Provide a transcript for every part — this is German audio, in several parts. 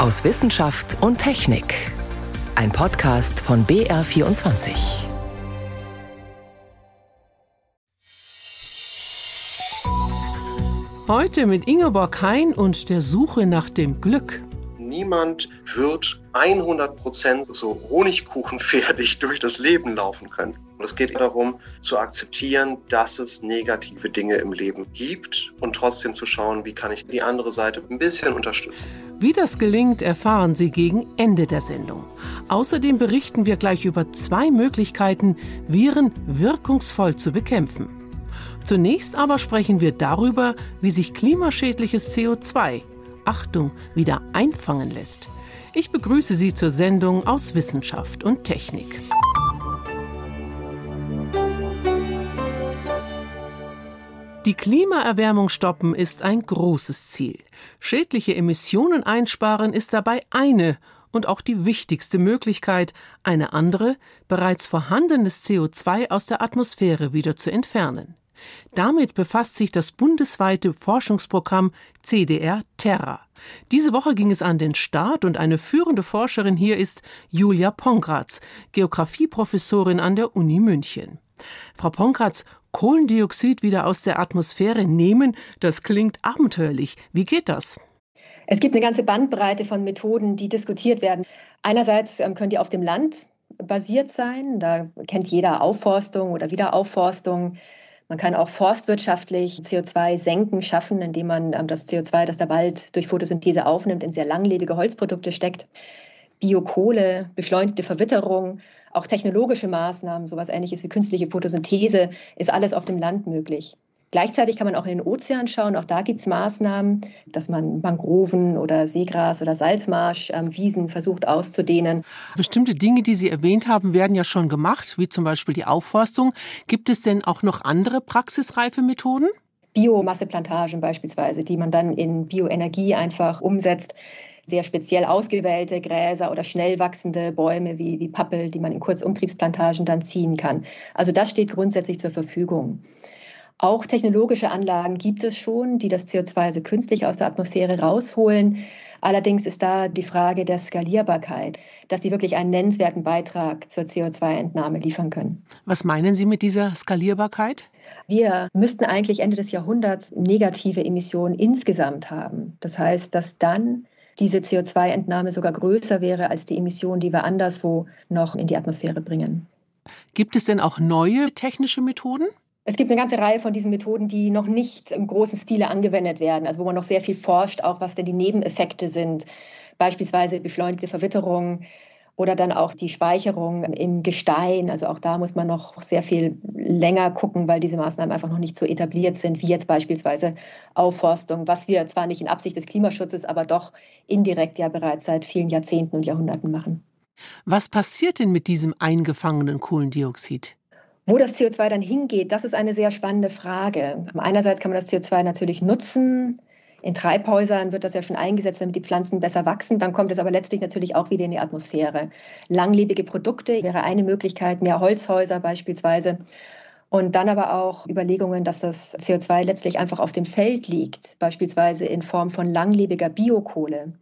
aus Wissenschaft und Technik. Ein Podcast von BR24. Heute mit Ingeborg Hein und der Suche nach dem Glück. Niemand wird 100% so Honigkuchenfertig durch das Leben laufen können. Es geht darum, zu akzeptieren, dass es negative Dinge im Leben gibt und trotzdem zu schauen, wie kann ich die andere Seite ein bisschen unterstützen. Wie das gelingt, erfahren Sie gegen Ende der Sendung. Außerdem berichten wir gleich über zwei Möglichkeiten, Viren wirkungsvoll zu bekämpfen. Zunächst aber sprechen wir darüber, wie sich klimaschädliches CO2, Achtung, wieder einfangen lässt. Ich begrüße Sie zur Sendung aus Wissenschaft und Technik. Die Klimaerwärmung stoppen ist ein großes Ziel. Schädliche Emissionen einsparen ist dabei eine und auch die wichtigste Möglichkeit, eine andere, bereits vorhandenes CO2 aus der Atmosphäre wieder zu entfernen. Damit befasst sich das bundesweite Forschungsprogramm CDR Terra. Diese Woche ging es an den Start und eine führende Forscherin hier ist Julia Pongratz, Geographieprofessorin an der Uni München. Frau Pongratz, Kohlendioxid wieder aus der Atmosphäre nehmen, das klingt abenteuerlich. Wie geht das? Es gibt eine ganze Bandbreite von Methoden, die diskutiert werden. Einerseits ähm, können die auf dem Land basiert sein. Da kennt jeder Aufforstung oder Wiederaufforstung. Man kann auch forstwirtschaftlich CO2 senken schaffen, indem man ähm, das CO2, das der Wald durch Photosynthese aufnimmt, in sehr langlebige Holzprodukte steckt. Biokohle, beschleunigte Verwitterung, auch technologische Maßnahmen, sowas ähnliches wie künstliche Photosynthese, ist alles auf dem Land möglich. Gleichzeitig kann man auch in den Ozean schauen. Auch da gibt es Maßnahmen, dass man Mangroven oder Seegras oder Salzmarsch, ähm, Wiesen versucht auszudehnen. Bestimmte Dinge, die Sie erwähnt haben, werden ja schon gemacht, wie zum Beispiel die Aufforstung. Gibt es denn auch noch andere praxisreife Methoden? Biomasseplantagen beispielsweise, die man dann in Bioenergie einfach umsetzt sehr speziell ausgewählte Gräser oder schnell wachsende Bäume wie, wie Pappel, die man in Kurzumtriebsplantagen dann ziehen kann. Also das steht grundsätzlich zur Verfügung. Auch technologische Anlagen gibt es schon, die das CO2 also künstlich aus der Atmosphäre rausholen. Allerdings ist da die Frage der Skalierbarkeit, dass die wirklich einen nennenswerten Beitrag zur CO2-Entnahme liefern können. Was meinen Sie mit dieser Skalierbarkeit? Wir müssten eigentlich Ende des Jahrhunderts negative Emissionen insgesamt haben. Das heißt, dass dann diese CO2-Entnahme sogar größer wäre als die Emissionen, die wir anderswo noch in die Atmosphäre bringen. Gibt es denn auch neue technische Methoden? Es gibt eine ganze Reihe von diesen Methoden, die noch nicht im großen Stile angewendet werden, also wo man noch sehr viel forscht, auch was denn die Nebeneffekte sind. Beispielsweise beschleunigte Verwitterung, oder dann auch die Speicherung im Gestein. Also auch da muss man noch sehr viel länger gucken, weil diese Maßnahmen einfach noch nicht so etabliert sind, wie jetzt beispielsweise Aufforstung, was wir zwar nicht in Absicht des Klimaschutzes, aber doch indirekt ja bereits seit vielen Jahrzehnten und Jahrhunderten machen. Was passiert denn mit diesem eingefangenen Kohlendioxid? Wo das CO2 dann hingeht, das ist eine sehr spannende Frage. Einerseits kann man das CO2 natürlich nutzen, in Treibhäusern wird das ja schon eingesetzt, damit die Pflanzen besser wachsen. Dann kommt es aber letztlich natürlich auch wieder in die Atmosphäre. Langlebige Produkte wäre eine Möglichkeit, mehr Holzhäuser beispielsweise. Und dann aber auch Überlegungen, dass das CO2 letztlich einfach auf dem Feld liegt, beispielsweise in Form von langlebiger Biokohle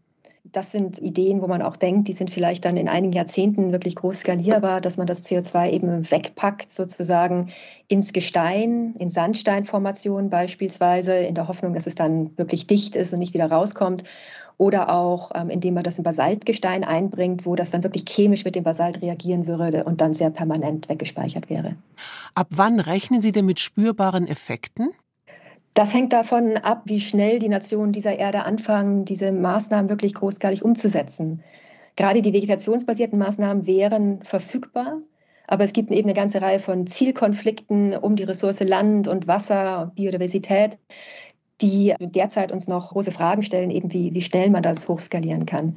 das sind Ideen, wo man auch denkt, die sind vielleicht dann in einigen Jahrzehnten wirklich groß skalierbar, dass man das CO2 eben wegpackt, sozusagen ins Gestein, in Sandsteinformationen beispielsweise, in der Hoffnung, dass es dann wirklich dicht ist und nicht wieder rauskommt. Oder auch, ähm, indem man das in Basaltgestein einbringt, wo das dann wirklich chemisch mit dem Basalt reagieren würde und dann sehr permanent weggespeichert wäre. Ab wann rechnen Sie denn mit spürbaren Effekten? Das hängt davon ab, wie schnell die Nationen dieser Erde anfangen, diese Maßnahmen wirklich großskalig umzusetzen. Gerade die vegetationsbasierten Maßnahmen wären verfügbar, aber es gibt eben eine ganze Reihe von Zielkonflikten um die Ressource Land und Wasser und Biodiversität, die derzeit uns noch große Fragen stellen, eben wie, wie schnell man das hochskalieren kann.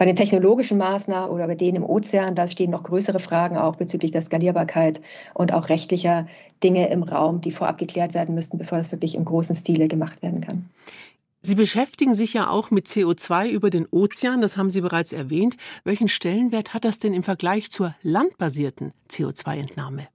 Bei den technologischen Maßnahmen oder bei denen im Ozean, da stehen noch größere Fragen auch bezüglich der Skalierbarkeit und auch rechtlicher Dinge im Raum, die vorab geklärt werden müssten, bevor das wirklich im großen Stile gemacht werden kann. Sie beschäftigen sich ja auch mit CO2 über den Ozean, das haben Sie bereits erwähnt. Welchen Stellenwert hat das denn im Vergleich zur landbasierten CO2-Entnahme?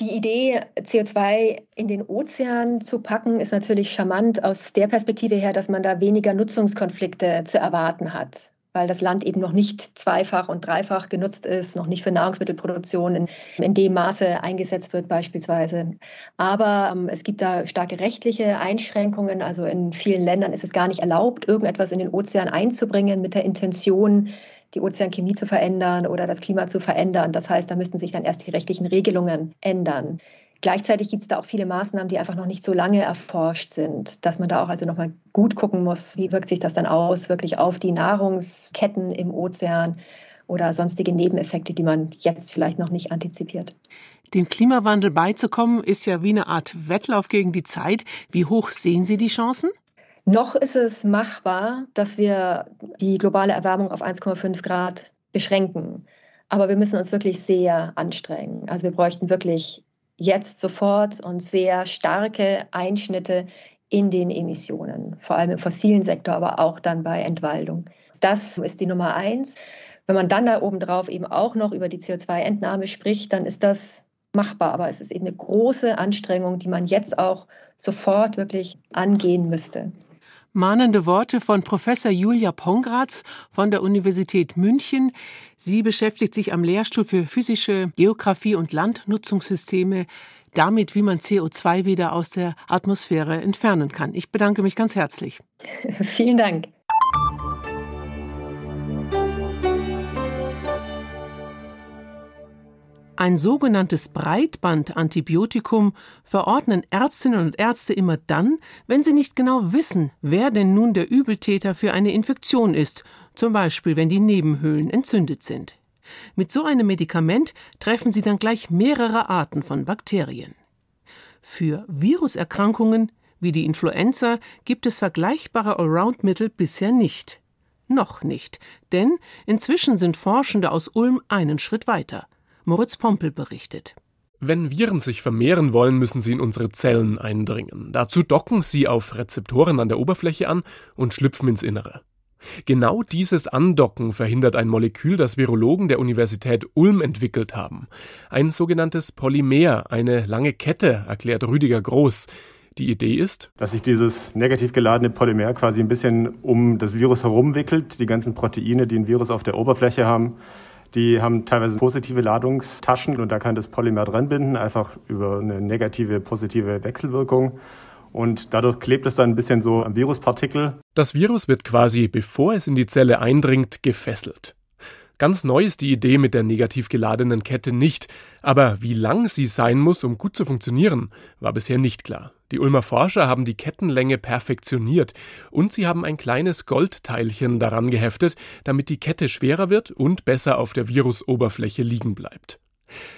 Die Idee, CO2 in den Ozean zu packen, ist natürlich charmant aus der Perspektive her, dass man da weniger Nutzungskonflikte zu erwarten hat weil das Land eben noch nicht zweifach und dreifach genutzt ist, noch nicht für Nahrungsmittelproduktion in, in dem Maße eingesetzt wird beispielsweise. Aber ähm, es gibt da starke rechtliche Einschränkungen. Also in vielen Ländern ist es gar nicht erlaubt, irgendetwas in den Ozean einzubringen mit der Intention, die Ozeanchemie zu verändern oder das Klima zu verändern. Das heißt, da müssten sich dann erst die rechtlichen Regelungen ändern. Gleichzeitig gibt es da auch viele Maßnahmen, die einfach noch nicht so lange erforscht sind, dass man da auch also nochmal gut gucken muss, wie wirkt sich das dann aus, wirklich auf die Nahrungsketten im Ozean oder sonstige Nebeneffekte, die man jetzt vielleicht noch nicht antizipiert. Dem Klimawandel beizukommen, ist ja wie eine Art Wettlauf gegen die Zeit. Wie hoch sehen Sie die Chancen? Noch ist es machbar, dass wir die globale Erwärmung auf 1,5 Grad beschränken. Aber wir müssen uns wirklich sehr anstrengen. Also wir bräuchten wirklich jetzt sofort und sehr starke Einschnitte in den Emissionen, vor allem im fossilen Sektor, aber auch dann bei Entwaldung. Das ist die Nummer eins. Wenn man dann da obendrauf eben auch noch über die CO2-Entnahme spricht, dann ist das machbar. Aber es ist eben eine große Anstrengung, die man jetzt auch sofort wirklich angehen müsste. Mahnende Worte von Professor Julia Pongratz von der Universität München. Sie beschäftigt sich am Lehrstuhl für physische Geographie und Landnutzungssysteme damit, wie man CO2 wieder aus der Atmosphäre entfernen kann. Ich bedanke mich ganz herzlich. Vielen Dank. Ein sogenanntes Breitbandantibiotikum verordnen Ärztinnen und Ärzte immer dann, wenn sie nicht genau wissen, wer denn nun der Übeltäter für eine Infektion ist, zum Beispiel wenn die Nebenhöhlen entzündet sind. Mit so einem Medikament treffen sie dann gleich mehrere Arten von Bakterien. Für Viruserkrankungen wie die Influenza gibt es vergleichbare Allround-Mittel bisher nicht. Noch nicht, denn inzwischen sind Forschende aus Ulm einen Schritt weiter. Moritz Pompel berichtet. Wenn Viren sich vermehren wollen, müssen sie in unsere Zellen eindringen. Dazu docken sie auf Rezeptoren an der Oberfläche an und schlüpfen ins Innere. Genau dieses Andocken verhindert ein Molekül, das Virologen der Universität Ulm entwickelt haben. Ein sogenanntes Polymer, eine lange Kette, erklärt Rüdiger Groß. Die Idee ist, dass sich dieses negativ geladene Polymer quasi ein bisschen um das Virus herumwickelt, die ganzen Proteine, die ein Virus auf der Oberfläche haben, die haben teilweise positive Ladungstaschen und da kann das Polymer dran binden, einfach über eine negative, positive Wechselwirkung. Und dadurch klebt es dann ein bisschen so am Viruspartikel. Das Virus wird quasi, bevor es in die Zelle eindringt, gefesselt. Ganz neu ist die Idee mit der negativ geladenen Kette nicht, aber wie lang sie sein muss, um gut zu funktionieren, war bisher nicht klar. Die Ulmer Forscher haben die Kettenlänge perfektioniert und sie haben ein kleines Goldteilchen daran geheftet, damit die Kette schwerer wird und besser auf der Virusoberfläche liegen bleibt.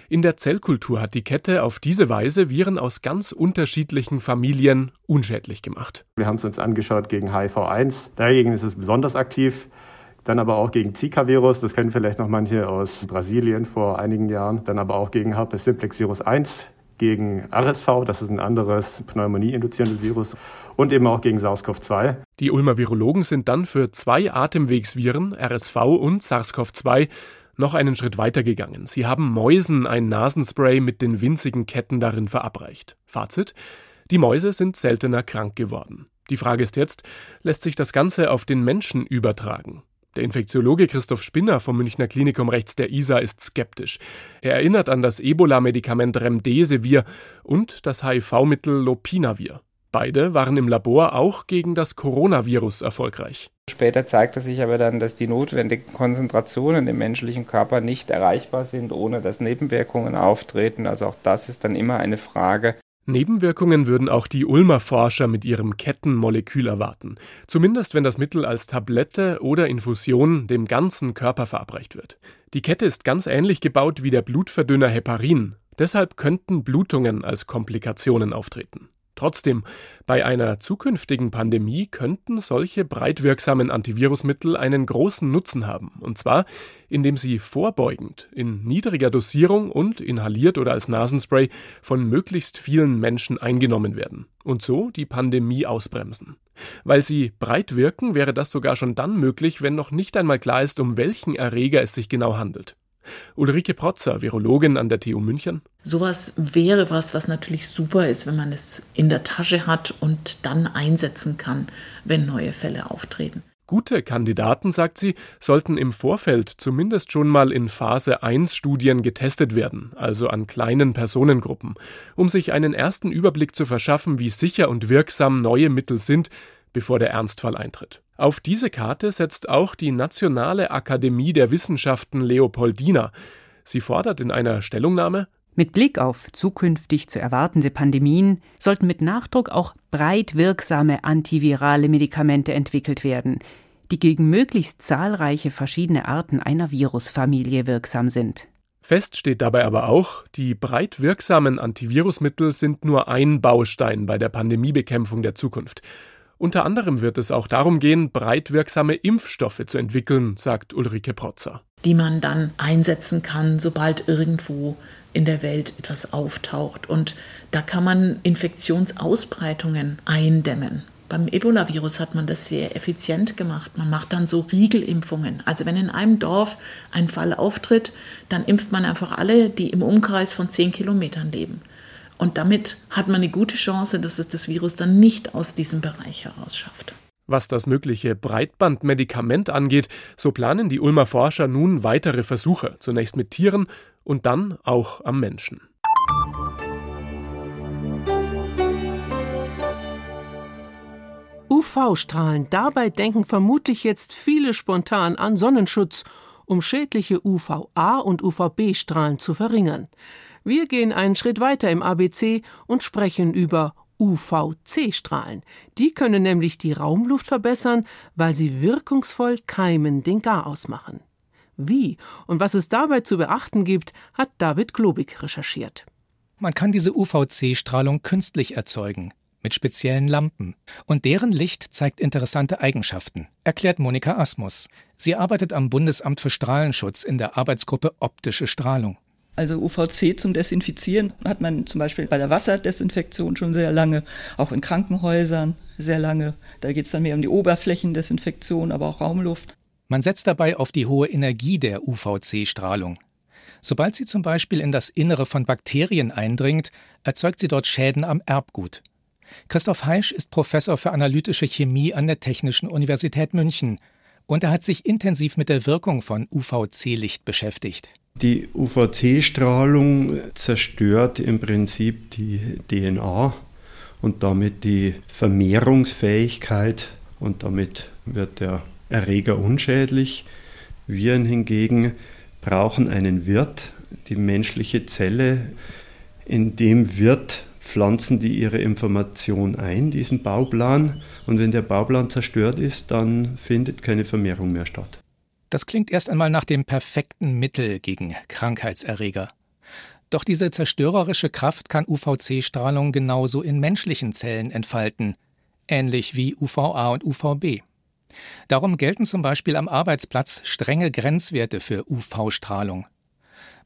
In der Zellkultur hat die Kette auf diese Weise Viren aus ganz unterschiedlichen Familien unschädlich gemacht. Wir haben es uns angeschaut gegen HIV-1. Dagegen ist es besonders aktiv. Dann aber auch gegen Zika-Virus, das kennen vielleicht noch manche aus Brasilien vor einigen Jahren. Dann aber auch gegen Herpes simplex Virus 1, gegen RSV, das ist ein anderes Pneumonie-induzierendes Virus, und eben auch gegen SARS-CoV-2. Die Ulmer Virologen sind dann für zwei Atemwegsviren, RSV und SARS-CoV-2, noch einen Schritt weiter gegangen. Sie haben Mäusen ein Nasenspray mit den winzigen Ketten darin verabreicht. Fazit: Die Mäuse sind seltener krank geworden. Die Frage ist jetzt, lässt sich das Ganze auf den Menschen übertragen? Der Infektiologe Christoph Spinner vom Münchner Klinikum rechts der ISA ist skeptisch. Er erinnert an das Ebola-Medikament Remdesivir und das HIV-Mittel Lopinavir. Beide waren im Labor auch gegen das Coronavirus erfolgreich. Später zeigte sich aber dann, dass die notwendigen Konzentrationen im menschlichen Körper nicht erreichbar sind, ohne dass Nebenwirkungen auftreten. Also auch das ist dann immer eine Frage Nebenwirkungen würden auch die Ulmer Forscher mit ihrem Kettenmolekül erwarten, zumindest wenn das Mittel als Tablette oder Infusion dem ganzen Körper verabreicht wird. Die Kette ist ganz ähnlich gebaut wie der Blutverdünner Heparin, deshalb könnten Blutungen als Komplikationen auftreten. Trotzdem, bei einer zukünftigen Pandemie könnten solche breitwirksamen Antivirusmittel einen großen Nutzen haben, und zwar indem sie vorbeugend in niedriger Dosierung und inhaliert oder als Nasenspray von möglichst vielen Menschen eingenommen werden und so die Pandemie ausbremsen. Weil sie breit wirken, wäre das sogar schon dann möglich, wenn noch nicht einmal klar ist, um welchen Erreger es sich genau handelt. Ulrike Protzer, Virologin an der TU München. Sowas wäre was, was natürlich super ist, wenn man es in der Tasche hat und dann einsetzen kann, wenn neue Fälle auftreten. Gute Kandidaten, sagt sie, sollten im Vorfeld zumindest schon mal in Phase 1 Studien getestet werden, also an kleinen Personengruppen, um sich einen ersten Überblick zu verschaffen, wie sicher und wirksam neue Mittel sind, bevor der Ernstfall eintritt. Auf diese Karte setzt auch die Nationale Akademie der Wissenschaften Leopoldina. Sie fordert in einer Stellungnahme mit Blick auf zukünftig zu erwartende Pandemien sollten mit Nachdruck auch breit wirksame antivirale Medikamente entwickelt werden, die gegen möglichst zahlreiche verschiedene Arten einer Virusfamilie wirksam sind. Fest steht dabei aber auch, die breit wirksamen Antivirusmittel sind nur ein Baustein bei der Pandemiebekämpfung der Zukunft. Unter anderem wird es auch darum gehen, breit wirksame Impfstoffe zu entwickeln, sagt Ulrike Protzer. Die man dann einsetzen kann, sobald irgendwo in der Welt etwas auftaucht. Und da kann man Infektionsausbreitungen eindämmen. Beim Ebola-Virus hat man das sehr effizient gemacht. Man macht dann so Riegelimpfungen. Also wenn in einem Dorf ein Fall auftritt, dann impft man einfach alle, die im Umkreis von zehn Kilometern leben. Und damit hat man eine gute Chance, dass es das Virus dann nicht aus diesem Bereich heraus schafft. Was das mögliche Breitbandmedikament angeht, so planen die Ulmer Forscher nun weitere Versuche, zunächst mit Tieren und dann auch am Menschen. UV-Strahlen, dabei denken vermutlich jetzt viele spontan an Sonnenschutz, um schädliche UVA und UVB-Strahlen zu verringern. Wir gehen einen Schritt weiter im ABC und sprechen über UVC-Strahlen. Die können nämlich die Raumluft verbessern, weil sie wirkungsvoll Keimen den Garaus machen. Wie und was es dabei zu beachten gibt, hat David Globig recherchiert. Man kann diese UVC-Strahlung künstlich erzeugen, mit speziellen Lampen. Und deren Licht zeigt interessante Eigenschaften, erklärt Monika Asmus. Sie arbeitet am Bundesamt für Strahlenschutz in der Arbeitsgruppe Optische Strahlung. Also UVC zum Desinfizieren hat man zum Beispiel bei der Wasserdesinfektion schon sehr lange, auch in Krankenhäusern sehr lange. Da geht es dann mehr um die Oberflächendesinfektion, aber auch Raumluft. Man setzt dabei auf die hohe Energie der UVC-Strahlung. Sobald sie zum Beispiel in das Innere von Bakterien eindringt, erzeugt sie dort Schäden am Erbgut. Christoph Heisch ist Professor für analytische Chemie an der Technischen Universität München und er hat sich intensiv mit der Wirkung von UVC-Licht beschäftigt. Die UVC-Strahlung zerstört im Prinzip die DNA und damit die Vermehrungsfähigkeit und damit wird der Erreger unschädlich. Viren hingegen brauchen einen Wirt, die menschliche Zelle. In dem Wirt pflanzen die ihre Information ein, diesen Bauplan. Und wenn der Bauplan zerstört ist, dann findet keine Vermehrung mehr statt. Das klingt erst einmal nach dem perfekten Mittel gegen Krankheitserreger. Doch diese zerstörerische Kraft kann UVC-Strahlung genauso in menschlichen Zellen entfalten, ähnlich wie UVA und UVB. Darum gelten zum Beispiel am Arbeitsplatz strenge Grenzwerte für UV-Strahlung.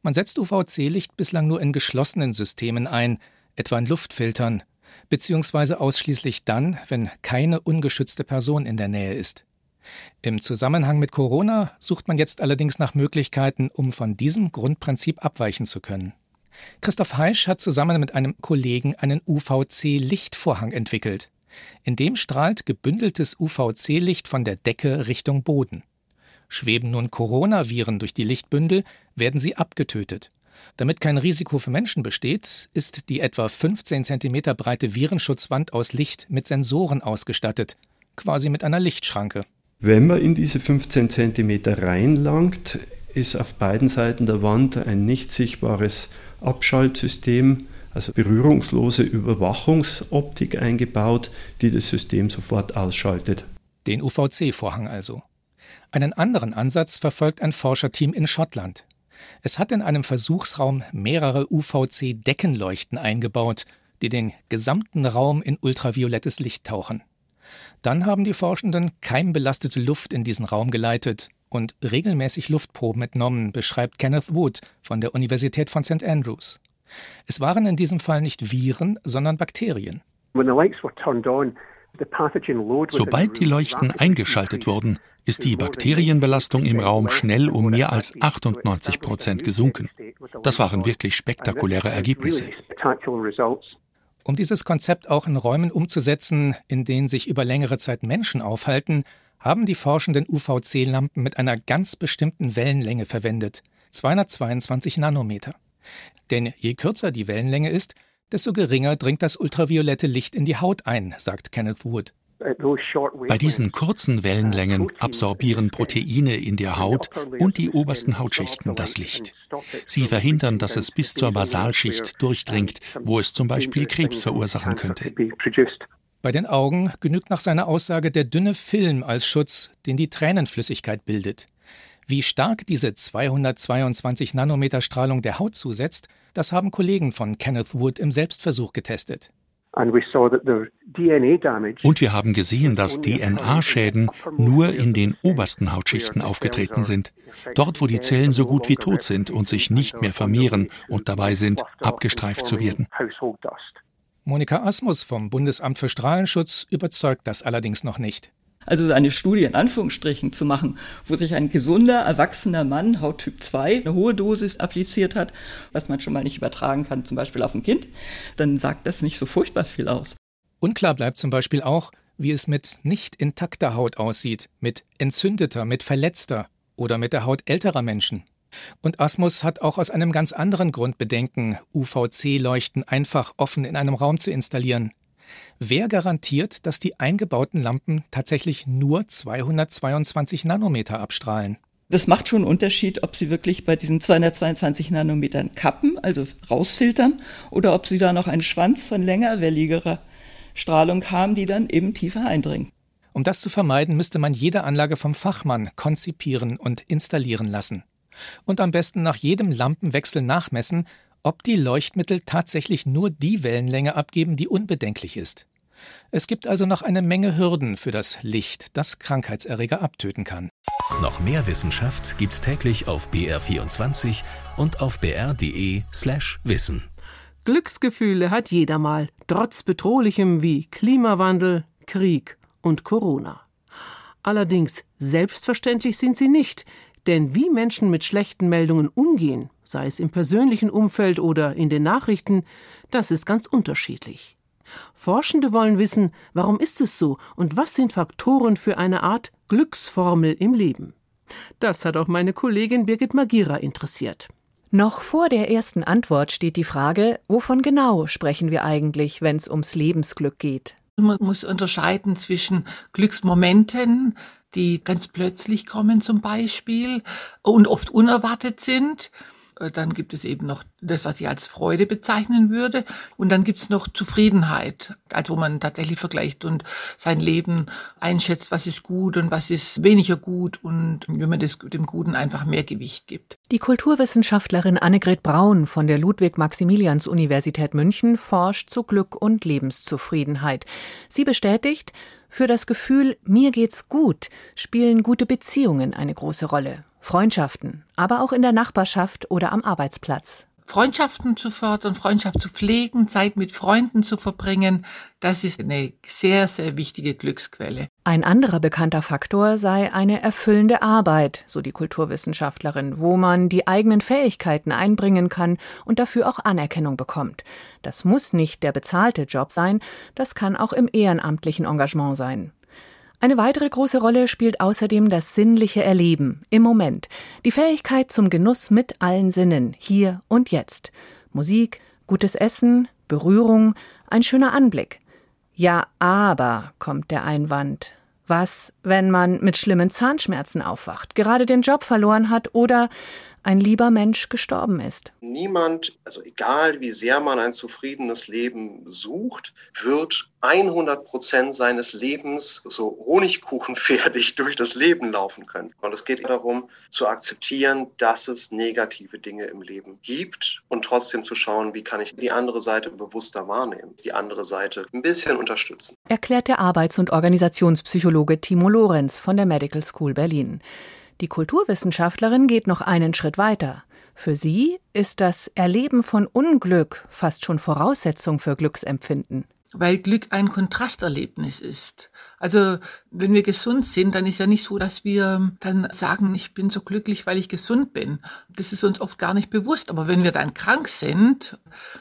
Man setzt UVC-Licht bislang nur in geschlossenen Systemen ein, etwa in Luftfiltern, beziehungsweise ausschließlich dann, wenn keine ungeschützte Person in der Nähe ist. Im Zusammenhang mit Corona sucht man jetzt allerdings nach Möglichkeiten, um von diesem Grundprinzip abweichen zu können. Christoph Heisch hat zusammen mit einem Kollegen einen UVC-Lichtvorhang entwickelt. In dem strahlt gebündeltes UVC-Licht von der Decke Richtung Boden. Schweben nun Coronaviren durch die Lichtbündel, werden sie abgetötet. Damit kein Risiko für Menschen besteht, ist die etwa 15 cm breite Virenschutzwand aus Licht mit Sensoren ausgestattet, quasi mit einer Lichtschranke. Wenn man in diese 15 cm reinlangt, ist auf beiden Seiten der Wand ein nicht sichtbares Abschaltsystem, also berührungslose Überwachungsoptik eingebaut, die das System sofort ausschaltet. Den UVC-Vorhang also. Einen anderen Ansatz verfolgt ein Forscherteam in Schottland. Es hat in einem Versuchsraum mehrere UVC-Deckenleuchten eingebaut, die den gesamten Raum in ultraviolettes Licht tauchen. Dann haben die Forschenden keimbelastete Luft in diesen Raum geleitet und regelmäßig Luftproben entnommen, beschreibt Kenneth Wood von der Universität von St. Andrews. Es waren in diesem Fall nicht Viren, sondern Bakterien. Sobald die Leuchten eingeschaltet wurden, ist die Bakterienbelastung im Raum schnell um mehr als 98 Prozent gesunken. Das waren wirklich spektakuläre Ergebnisse. Um dieses Konzept auch in Räumen umzusetzen, in denen sich über längere Zeit Menschen aufhalten, haben die Forschenden UVC-Lampen mit einer ganz bestimmten Wellenlänge verwendet, 222 Nanometer. Denn je kürzer die Wellenlänge ist, desto geringer dringt das ultraviolette Licht in die Haut ein, sagt Kenneth Wood. Bei diesen kurzen Wellenlängen absorbieren Proteine in der Haut und die obersten Hautschichten das Licht. Sie verhindern, dass es bis zur Basalschicht durchdringt, wo es zum Beispiel Krebs verursachen könnte. Bei den Augen genügt nach seiner Aussage der dünne Film als Schutz, den die Tränenflüssigkeit bildet. Wie stark diese 222 Nanometer Strahlung der Haut zusetzt, das haben Kollegen von Kenneth Wood im Selbstversuch getestet. Und wir haben gesehen, dass DNA-Schäden nur in den obersten Hautschichten aufgetreten sind. Dort, wo die Zellen so gut wie tot sind und sich nicht mehr vermehren und dabei sind, abgestreift zu werden. Monika Asmus vom Bundesamt für Strahlenschutz überzeugt das allerdings noch nicht. Also eine Studie in Anführungsstrichen zu machen, wo sich ein gesunder, erwachsener Mann, Hauttyp 2, eine hohe Dosis appliziert hat, was man schon mal nicht übertragen kann, zum Beispiel auf ein Kind, dann sagt das nicht so furchtbar viel aus. Unklar bleibt zum Beispiel auch, wie es mit nicht intakter Haut aussieht, mit entzündeter, mit verletzter oder mit der Haut älterer Menschen. Und Asmus hat auch aus einem ganz anderen Grund Bedenken, UVC-Leuchten einfach offen in einem Raum zu installieren. Wer garantiert, dass die eingebauten Lampen tatsächlich nur 222 Nanometer abstrahlen? Das macht schon einen Unterschied, ob Sie wirklich bei diesen 222 Nanometern kappen, also rausfiltern, oder ob Sie da noch einen Schwanz von längerwelligerer Strahlung haben, die dann eben tiefer eindringt. Um das zu vermeiden, müsste man jede Anlage vom Fachmann konzipieren und installieren lassen. Und am besten nach jedem Lampenwechsel nachmessen, ob die Leuchtmittel tatsächlich nur die Wellenlänge abgeben, die unbedenklich ist. Es gibt also noch eine Menge Hürden für das Licht, das Krankheitserreger abtöten kann. Noch mehr Wissenschaft gibt's täglich auf BR24 und auf br.de/slash wissen. Glücksgefühle hat jeder mal, trotz bedrohlichem wie Klimawandel, Krieg und Corona. Allerdings selbstverständlich sind sie nicht, denn wie Menschen mit schlechten Meldungen umgehen, sei es im persönlichen Umfeld oder in den Nachrichten, das ist ganz unterschiedlich. Forschende wollen wissen, warum ist es so und was sind Faktoren für eine Art Glücksformel im Leben. Das hat auch meine Kollegin Birgit Magira interessiert. Noch vor der ersten Antwort steht die Frage, wovon genau sprechen wir eigentlich, wenn es ums Lebensglück geht? Man muss unterscheiden zwischen Glücksmomenten, die ganz plötzlich kommen zum Beispiel und oft unerwartet sind. Äh, dann gibt es eben noch das, was ich als Freude bezeichnen würde. Und dann gibt es noch Zufriedenheit, also wo man tatsächlich vergleicht und sein Leben einschätzt, was ist gut und was ist weniger gut und wenn man das, dem Guten einfach mehr Gewicht gibt. Die Kulturwissenschaftlerin Annegret Braun von der Ludwig-Maximilians-Universität München forscht zu Glück und Lebenszufriedenheit. Sie bestätigt, für das Gefühl, mir geht's gut, spielen gute Beziehungen eine große Rolle. Freundschaften, aber auch in der Nachbarschaft oder am Arbeitsplatz. Freundschaften zu fördern, Freundschaft zu pflegen, Zeit mit Freunden zu verbringen, das ist eine sehr, sehr wichtige Glücksquelle. Ein anderer bekannter Faktor sei eine erfüllende Arbeit, so die Kulturwissenschaftlerin, wo man die eigenen Fähigkeiten einbringen kann und dafür auch Anerkennung bekommt. Das muss nicht der bezahlte Job sein, das kann auch im ehrenamtlichen Engagement sein. Eine weitere große Rolle spielt außerdem das sinnliche Erleben im Moment, die Fähigkeit zum Genuss mit allen Sinnen, hier und jetzt. Musik, gutes Essen, Berührung, ein schöner Anblick. Ja, aber, kommt der Einwand. Was, wenn man mit schlimmen Zahnschmerzen aufwacht, gerade den Job verloren hat oder ein lieber Mensch gestorben ist. Niemand, also egal wie sehr man ein zufriedenes Leben sucht, wird 100 Prozent seines Lebens so honigkuchenfertig durch das Leben laufen können. Und es geht darum, zu akzeptieren, dass es negative Dinge im Leben gibt und trotzdem zu schauen, wie kann ich die andere Seite bewusster wahrnehmen, die andere Seite ein bisschen unterstützen. Erklärt der Arbeits- und Organisationspsychologe Timo Lorenz von der Medical School Berlin. Die Kulturwissenschaftlerin geht noch einen Schritt weiter. Für sie ist das Erleben von Unglück fast schon Voraussetzung für Glücksempfinden weil Glück ein Kontrasterlebnis ist. Also wenn wir gesund sind, dann ist ja nicht so, dass wir dann sagen, ich bin so glücklich, weil ich gesund bin. Das ist uns oft gar nicht bewusst. Aber wenn wir dann krank sind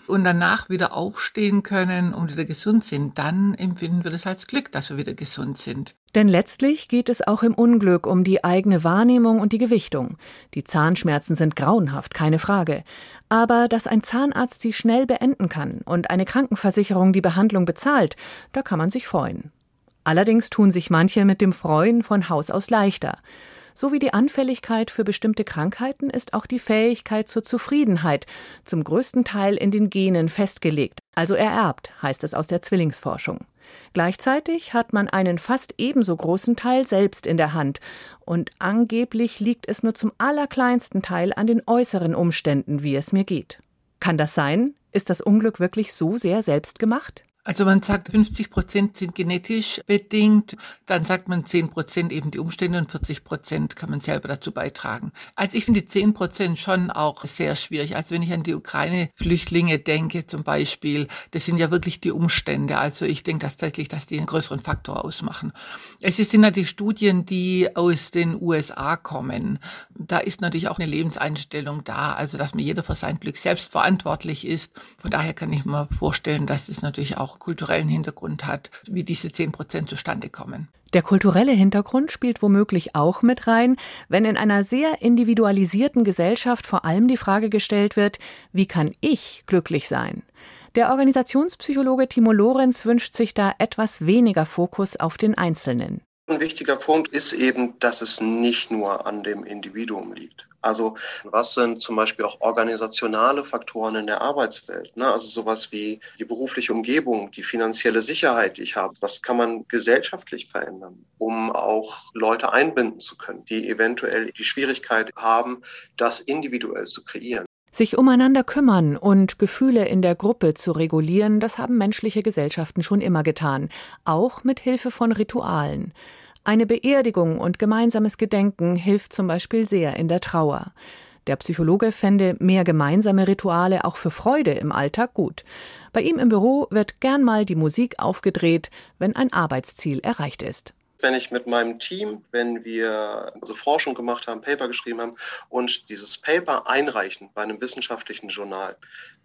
und danach wieder aufstehen können und wieder gesund sind, dann empfinden wir das als Glück, dass wir wieder gesund sind. Denn letztlich geht es auch im Unglück um die eigene Wahrnehmung und die Gewichtung. Die Zahnschmerzen sind grauenhaft, keine Frage. Aber dass ein Zahnarzt sie schnell beenden kann und eine Krankenversicherung die Behandlung bezahlt, da kann man sich freuen. Allerdings tun sich manche mit dem Freuen von Haus aus leichter. So wie die Anfälligkeit für bestimmte Krankheiten ist auch die Fähigkeit zur Zufriedenheit zum größten Teil in den Genen festgelegt, also ererbt, heißt es aus der Zwillingsforschung. Gleichzeitig hat man einen fast ebenso großen Teil selbst in der Hand, und angeblich liegt es nur zum allerkleinsten Teil an den äußeren Umständen, wie es mir geht. Kann das sein? Ist das Unglück wirklich so sehr selbst gemacht? Also man sagt, 50 Prozent sind genetisch bedingt, dann sagt man 10 Prozent eben die Umstände und 40 Prozent kann man selber dazu beitragen. Also ich finde 10 Prozent schon auch sehr schwierig. Also wenn ich an die Ukraine-Flüchtlinge denke zum Beispiel, das sind ja wirklich die Umstände. Also ich denke tatsächlich, dass die einen größeren Faktor ausmachen. Es sind natürlich Studien, die aus den USA kommen. Da ist natürlich auch eine Lebenseinstellung da, also dass mir jeder für sein Glück selbst verantwortlich ist. Von daher kann ich mir vorstellen, dass es natürlich auch kulturellen Hintergrund hat, wie diese 10 Prozent zustande kommen. Der kulturelle Hintergrund spielt womöglich auch mit rein, wenn in einer sehr individualisierten Gesellschaft vor allem die Frage gestellt wird, wie kann ich glücklich sein? Der Organisationspsychologe Timo Lorenz wünscht sich da etwas weniger Fokus auf den Einzelnen. Ein wichtiger Punkt ist eben, dass es nicht nur an dem Individuum liegt. Also was sind zum Beispiel auch organisationale Faktoren in der Arbeitswelt? Ne? Also sowas wie die berufliche Umgebung, die finanzielle Sicherheit, die ich habe. Was kann man gesellschaftlich verändern, um auch Leute einbinden zu können, die eventuell die Schwierigkeit haben, das individuell zu kreieren? Sich umeinander kümmern und Gefühle in der Gruppe zu regulieren, das haben menschliche Gesellschaften schon immer getan, auch mit Hilfe von Ritualen. Eine Beerdigung und gemeinsames Gedenken hilft zum Beispiel sehr in der Trauer. Der Psychologe fände mehr gemeinsame Rituale auch für Freude im Alltag gut. Bei ihm im Büro wird gern mal die Musik aufgedreht, wenn ein Arbeitsziel erreicht ist wenn ich mit meinem Team, wenn wir also Forschung gemacht haben, Paper geschrieben haben und dieses Paper einreichen bei einem wissenschaftlichen Journal,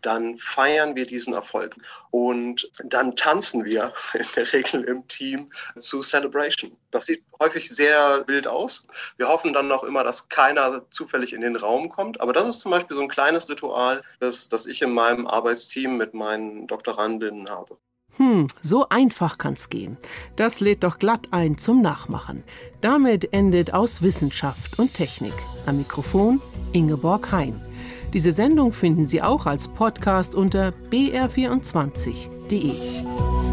dann feiern wir diesen Erfolg und dann tanzen wir in der Regel im Team zu Celebration. Das sieht häufig sehr wild aus. Wir hoffen dann noch immer, dass keiner zufällig in den Raum kommt. Aber das ist zum Beispiel so ein kleines Ritual, das, das ich in meinem Arbeitsteam mit meinen Doktorandinnen habe. Hm, so einfach kann's gehen. Das lädt doch glatt ein zum Nachmachen. Damit endet aus Wissenschaft und Technik. Am Mikrofon Ingeborg Hein. Diese Sendung finden Sie auch als Podcast unter br24.de.